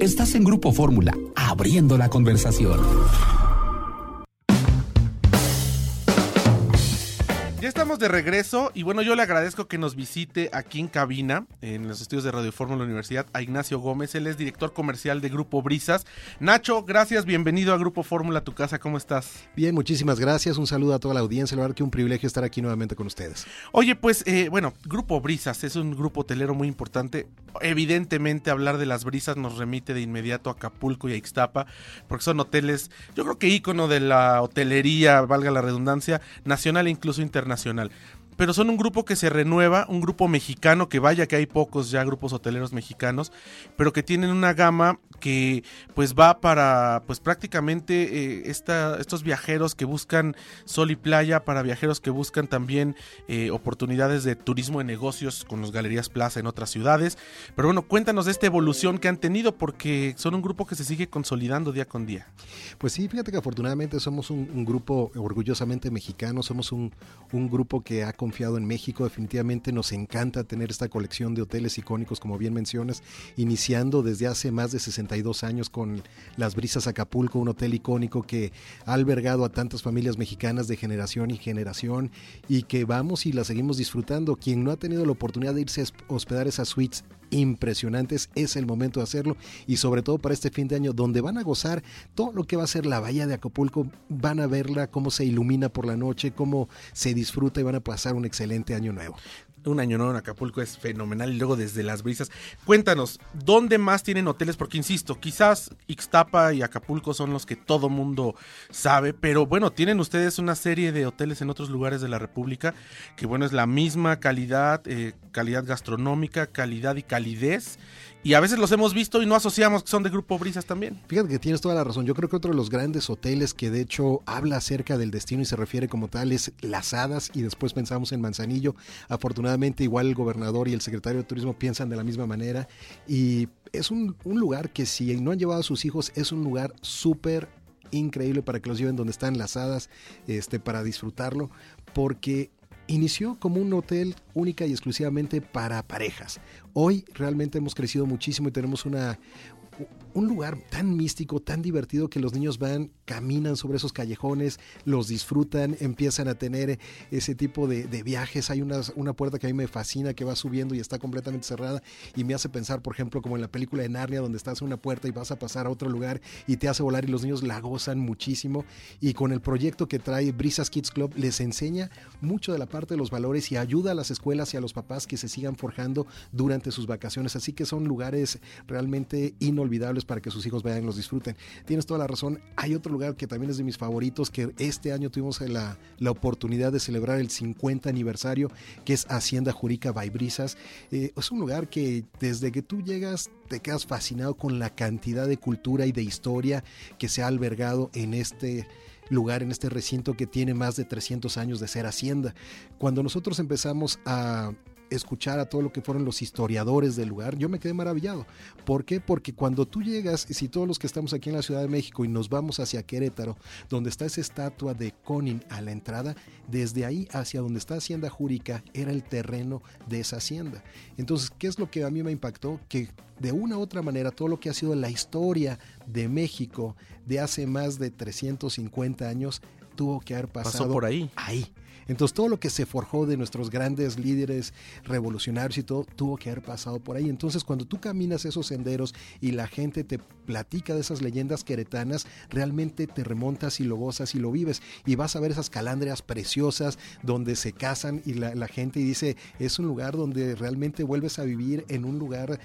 Estás en Grupo Fórmula, abriendo la conversación. Estamos de regreso y bueno, yo le agradezco que nos visite aquí en cabina, en los estudios de Radio Fórmula Universidad, a Ignacio Gómez. Él es director comercial de Grupo Brisas. Nacho, gracias, bienvenido a Grupo Fórmula, tu casa, ¿cómo estás? Bien, muchísimas gracias. Un saludo a toda la audiencia. La verdad que un privilegio estar aquí nuevamente con ustedes. Oye, pues, eh, bueno, Grupo Brisas es un grupo hotelero muy importante. Evidentemente, hablar de las brisas nos remite de inmediato a Acapulco y a Ixtapa, porque son hoteles, yo creo que ícono de la hotelería, valga la redundancia, nacional e incluso internacional nacional pero son un grupo que se renueva, un grupo mexicano, que vaya que hay pocos ya grupos hoteleros mexicanos, pero que tienen una gama que pues va para pues prácticamente eh, esta, estos viajeros que buscan sol y playa, para viajeros que buscan también eh, oportunidades de turismo de negocios con los Galerías Plaza en otras ciudades. Pero bueno, cuéntanos de esta evolución que han tenido porque son un grupo que se sigue consolidando día con día. Pues sí, fíjate que afortunadamente somos un, un grupo orgullosamente mexicano, somos un, un grupo que ha confiado en México. Definitivamente nos encanta tener esta colección de hoteles icónicos, como bien mencionas, iniciando desde hace más de 62 años con Las Brisas Acapulco, un hotel icónico que ha albergado a tantas familias mexicanas de generación y generación y que vamos y la seguimos disfrutando. Quien no ha tenido la oportunidad de irse a hospedar esas suites impresionantes, es el momento de hacerlo y sobre todo para este fin de año donde van a gozar todo lo que va a ser la bahía de Acapulco, van a verla cómo se ilumina por la noche, cómo se disfruta y van a pasar un excelente año nuevo un año nuevo en Acapulco es fenomenal y luego desde las brisas. Cuéntanos, ¿dónde más tienen hoteles? Porque insisto, quizás Ixtapa y Acapulco son los que todo mundo sabe, pero bueno, tienen ustedes una serie de hoteles en otros lugares de la República que bueno, es la misma calidad, eh, calidad gastronómica, calidad y calidez y a veces los hemos visto y no asociamos que son de Grupo Brisas también. Fíjate que tienes toda la razón. Yo creo que otro de los grandes hoteles que de hecho habla acerca del destino y se refiere como tal es Las Hadas y después pensamos en Manzanillo. Afortunadamente igual el gobernador y el secretario de Turismo piensan de la misma manera y es un, lugar que si no han llevado a sus hijos es un lugar súper increíble para que los lleven donde están las hadas este, para disfrutarlo porque inició como un hotel única y exclusivamente para parejas. Hoy realmente hemos crecido muchísimo y tenemos una, un lugar tan místico, tan divertido que los niños van, caminan sobre esos callejones, los disfrutan, empiezan a tener ese tipo de, viajes. Hay una, una, puerta que a mí me fascina que va subiendo y está completamente cerrada y me hace pensar, por ejemplo, como en la película de Narnia, donde estás en una puerta y vas a pasar a otro lugar y te hace volar y los niños la gozan muchísimo. Y con el proyecto que trae Brisas Kids Club les enseña mucho de la parte de los valores y ayuda a las escuelas y a los papás que se sigan forjando durante sus vacaciones. Así que son lugares realmente inolvidables para que sus hijos vayan y los disfruten. Tienes toda la razón. Hay otro lugar que también es de mis favoritos, que este año tuvimos la, la oportunidad de celebrar el 50 aniversario, que es Hacienda Jurica Baibrisas. Eh, es un lugar que desde que tú llegas te quedas fascinado con la cantidad de cultura y de historia que se ha albergado en este lugar, en este recinto que tiene más de 300 años de ser hacienda. Cuando nosotros empezamos a escuchar a todo lo que fueron los historiadores del lugar, yo me quedé maravillado. ¿Por qué? Porque cuando tú llegas, si todos los que estamos aquí en la Ciudad de México y nos vamos hacia Querétaro, donde está esa estatua de Conin a la entrada, desde ahí hacia donde está Hacienda Júrica era el terreno de esa hacienda. Entonces, ¿qué es lo que a mí me impactó? Que de una u otra manera todo lo que ha sido la historia de México de hace más de 350 años tuvo que haber pasado por ahí. Ahí. Entonces todo lo que se forjó de nuestros grandes líderes revolucionarios y todo tuvo que haber pasado por ahí. Entonces cuando tú caminas esos senderos y la gente te platica de esas leyendas queretanas, realmente te remontas y lo gozas y lo vives. Y vas a ver esas calandrias preciosas donde se casan y la, la gente dice, es un lugar donde realmente vuelves a vivir en un lugar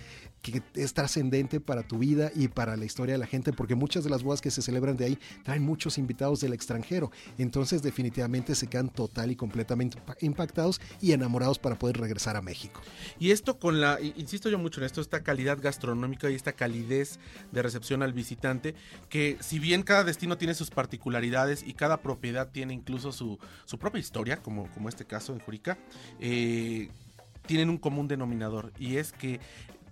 que es trascendente para tu vida y para la historia de la gente, porque muchas de las bodas que se celebran de ahí traen muchos invitados del extranjero. Entonces definitivamente se quedan total y completamente impactados y enamorados para poder regresar a México. Y esto con la, insisto yo mucho en esto, esta calidad gastronómica y esta calidez de recepción al visitante, que si bien cada destino tiene sus particularidades y cada propiedad tiene incluso su, su propia historia, como, como este caso en Jurica, eh, tienen un común denominador y es que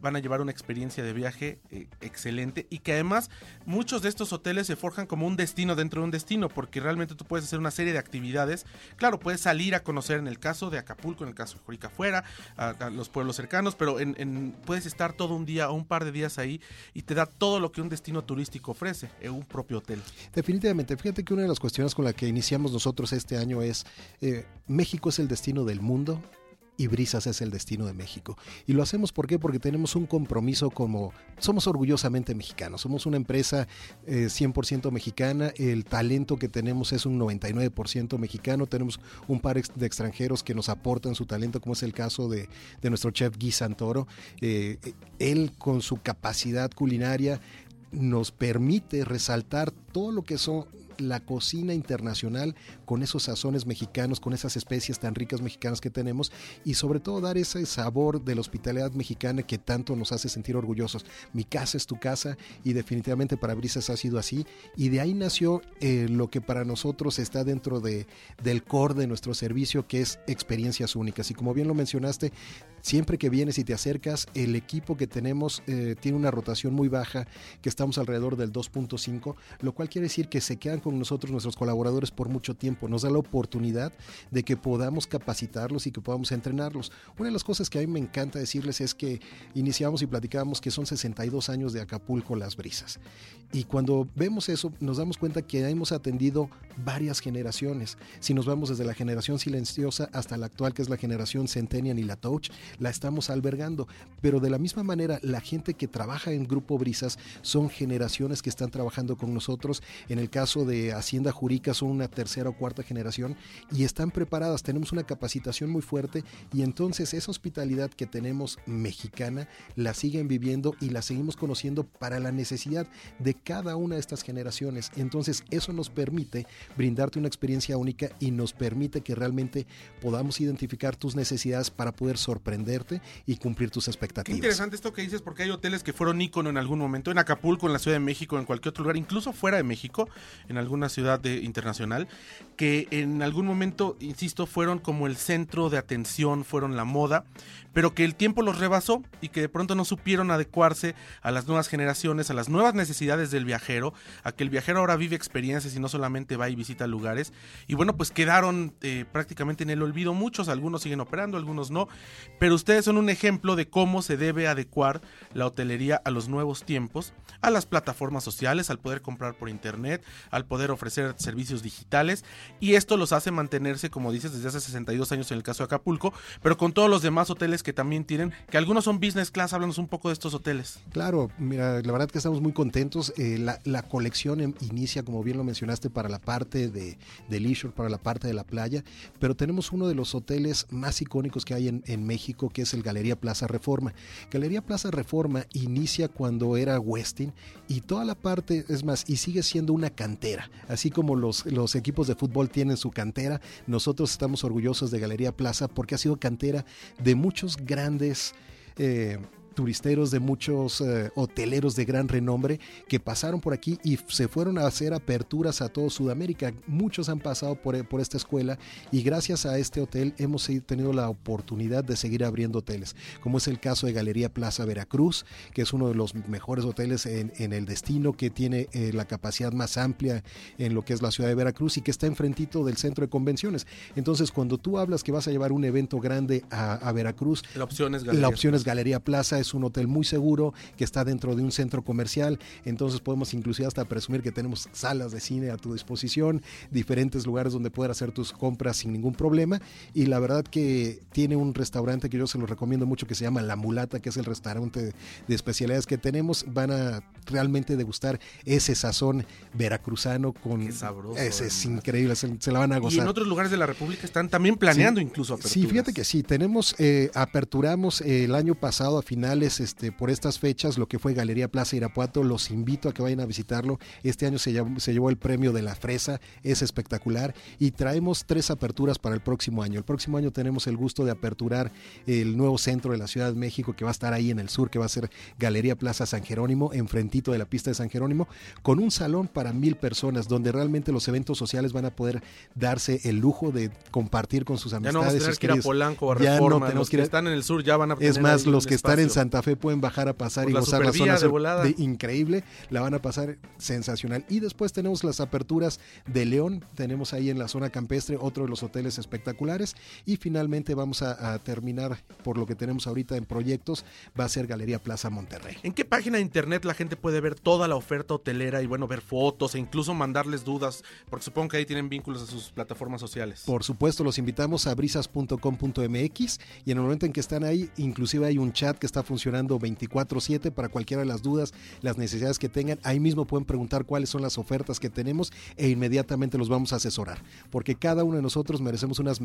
van a llevar una experiencia de viaje eh, excelente y que además muchos de estos hoteles se forjan como un destino dentro de un destino, porque realmente tú puedes hacer una serie de actividades. Claro, puedes salir a conocer en el caso de Acapulco, en el caso de Jurica fuera, a, los pueblos cercanos, pero en, puedes estar todo un día o un par de días ahí y te da todo lo que un destino turístico ofrece en un propio hotel. Definitivamente, fíjate que una de las cuestiones con la que iniciamos nosotros este año es eh, México es el destino del mundo y Brisas es el destino de México. Y lo hacemos porque tenemos un compromiso como somos orgullosamente mexicanos, somos una empresa 100% eh, mexicana, el talento que tenemos es un 99% mexicano, tenemos un par de extranjeros que nos aportan su talento, como es el caso de, nuestro chef Guy Santoro. Eh, él con su capacidad culinaria nos permite resaltar todo lo que son la cocina internacional con esos sazones mexicanos, con esas especies tan ricas mexicanas que tenemos y sobre todo dar ese sabor de la hospitalidad mexicana que tanto nos hace sentir orgullosos. Mi casa es tu casa y definitivamente para Brisas ha sido así y de ahí nació eh, lo que para nosotros está dentro de, del core de nuestro servicio que es experiencias únicas y como bien lo mencionaste, siempre que vienes y te acercas, el equipo que tenemos eh, tiene una rotación muy baja, que estamos alrededor del 2.5, lo cual quiere decir que se quedan con nosotros nuestros colaboradores por mucho tiempo. Nos da la oportunidad de que podamos capacitarlos y que podamos entrenarlos. Una de las cosas que a mí me encanta decirles es que iniciamos y platicábamos que son 62 años de Acapulco Las Brisas. Y cuando vemos eso, nos damos cuenta que hemos atendido varias generaciones. Si nos vamos desde la generación silenciosa hasta la actual, que es la generación Centennial y la Touch, la estamos albergando. Pero de la misma manera, la gente que trabaja en Grupo Brisas son generaciones que están trabajando con nosotros. En el caso de Hacienda Jurica son una tercera o cuarta generación y están preparadas. Tenemos una capacitación muy fuerte y entonces esa hospitalidad que tenemos mexicana la siguen viviendo y la seguimos conociendo para la necesidad de cada una de estas generaciones. Entonces eso nos permite brindarte una experiencia única y nos permite que realmente podamos identificar tus necesidades para poder sorprender y cumplir tus expectativas. Qué interesante esto que dices porque hay hoteles que fueron ícono en algún momento, en Acapulco, en la Ciudad de México, en cualquier otro lugar, incluso fuera de México, en alguna ciudad de, internacional, que en algún momento, insisto, fueron como el centro de atención, fueron la moda, pero que el tiempo los rebasó y que de pronto no supieron adecuarse a las nuevas generaciones, a las nuevas necesidades del viajero, a que el viajero ahora vive experiencias y no solamente va y visita lugares. Y bueno, pues quedaron eh, prácticamente en el olvido. Muchos, algunos siguen operando, algunos no, pero ustedes son un ejemplo de cómo se debe adecuar la hotelería a los nuevos tiempos, a las plataformas sociales, al poder comprar por internet, al poder ofrecer servicios digitales. Y esto los hace mantenerse, como dices, desde hace 62 años en el caso de Acapulco, pero con todos los demás hoteles que también tienen, que algunos son business class, háblanos un poco de estos hoteles. Claro, mira, la verdad que estamos muy contentos, eh, la, colección em, inicia, como bien lo mencionaste, para la parte de, de para la parte de la playa, pero tenemos uno de los hoteles más icónicos que hay en, en México, que es el Galería Plaza Reforma. Galería Plaza Reforma inicia cuando era Westin y toda la parte, es más, y sigue siendo una cantera, así como los, los equipos de fútbol tienen su cantera, nosotros estamos orgullosos de Galería Plaza porque ha sido cantera de muchos grandes... Eh, turisteros de muchos eh, hoteleros de gran renombre que pasaron por aquí y se fueron a hacer aperturas a todo Sudamérica. Muchos han pasado por, por esta escuela y gracias a este hotel hemos tenido la oportunidad de seguir abriendo hoteles, como es el caso de Galería Plaza Veracruz, que es uno de los mejores hoteles en, en el destino, que tiene eh, la capacidad más amplia en lo que es la ciudad de Veracruz y que está enfrentito del centro de convenciones. Entonces, cuando tú hablas que vas a llevar un evento grande a, Veracruz, la opción es la opción es Galería Plaza es un hotel muy seguro que está dentro de un centro comercial, entonces podemos inclusive hasta presumir que tenemos salas de cine a tu disposición, diferentes lugares donde poder hacer tus compras sin ningún problema y la verdad que tiene un restaurante que yo se lo recomiendo mucho que se llama La Mulata, que es el restaurante de especialidades que tenemos, van a realmente degustar ese sazón veracruzano con sabroso, ese es increíble, se, la van a gozar. Y en otros lugares de la República están también planeando incluso aperturas. Sí, fíjate que sí, tenemos eh, aperturamos el año pasado a finales este, por estas fechas lo que fue Galería Plaza Irapuato. Los invito a que vayan a visitarlo. Este año se llevó, el premio de la fresa, es espectacular. Y traemos tres aperturas para el próximo año. El próximo año tenemos el gusto de aperturar el nuevo centro de la Ciudad de México que va a estar ahí en el sur, que va a ser Galería Plaza San Jerónimo, enfrentito de la pista de San Jerónimo, con un salón para mil personas, donde realmente los eventos sociales van a poder darse el lujo de compartir con sus amistades. Ya no vamos a tener que ir a Polanco a Reforma. los que, están en el sur ya van a Es más, los que están en Santa Fe pueden bajar a pasar y gozar la zona de, volada. de increíble, la van a pasar sensacional. Y después tenemos las aperturas de León, tenemos ahí en la zona campestre otro de los hoteles espectaculares y finalmente vamos a, a terminar por lo que tenemos ahorita en proyectos, va a ser Galería Plaza Monterrey. ¿En qué página de internet la gente puede ver toda la oferta hotelera y bueno, ver fotos e incluso mandarles dudas? Porque supongo que ahí tienen vínculos a sus plataformas sociales. Por supuesto, los invitamos a brisas.com.mx y en el momento en que están ahí, inclusive hay un chat que está funcionando 24/7 para cualquiera de las dudas, las necesidades que tengan. Ahí mismo pueden preguntar cuáles son las ofertas que tenemos e inmediatamente los vamos a asesorar. Porque cada uno de nosotros merecemos unas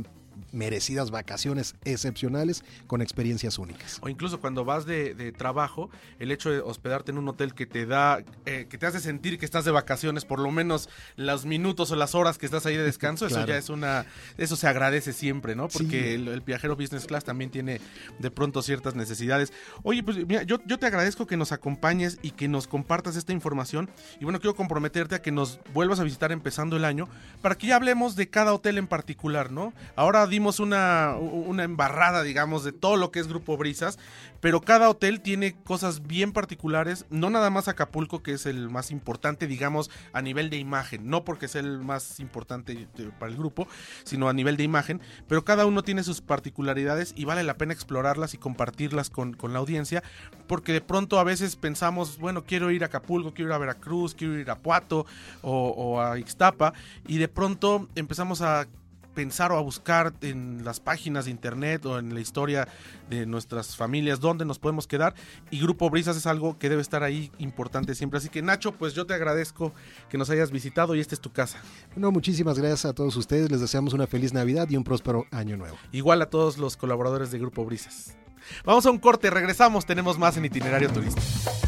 merecidas vacaciones excepcionales con experiencias únicas. O incluso cuando vas de, trabajo, el hecho de hospedarte en un hotel que te da, eh, que te hace sentir que estás de vacaciones, por lo menos los minutos o las horas que estás ahí de descanso, eso ya es una, eso se agradece siempre, ¿no? Porque el, viajero business class también tiene de pronto ciertas necesidades. Oye, pues mira, yo, yo te agradezco que nos acompañes y que nos compartas esta información. Y bueno, quiero comprometerte a que nos vuelvas a visitar empezando el año para que ya hablemos de cada hotel en particular, ¿no? Ahora dimos una, una embarrada, digamos, de todo lo que es Grupo Brisas, pero cada hotel tiene cosas bien particulares, no nada más Acapulco, que es el más importante, digamos, a nivel de imagen, no porque es el más importante para el grupo, sino a nivel de imagen, pero cada uno tiene sus particularidades y vale la pena explorarlas y compartirlas con, la audiencia, porque de pronto a veces pensamos, bueno, quiero ir a Acapulco, quiero ir a Veracruz, quiero ir a Puato o a Ixtapa, y de pronto empezamos a pensar o a buscar en las páginas de internet o en la historia de nuestras familias dónde nos podemos quedar y Grupo Brisas es algo que debe estar ahí importante siempre. Así que Nacho, pues yo te agradezco que nos hayas visitado y esta es tu casa. No, muchísimas gracias a todos ustedes, les deseamos una feliz Navidad y un próspero año nuevo. Igual a todos los colaboradores de Grupo Brisas. Vamos a un corte, regresamos, tenemos más en itinerario turístico.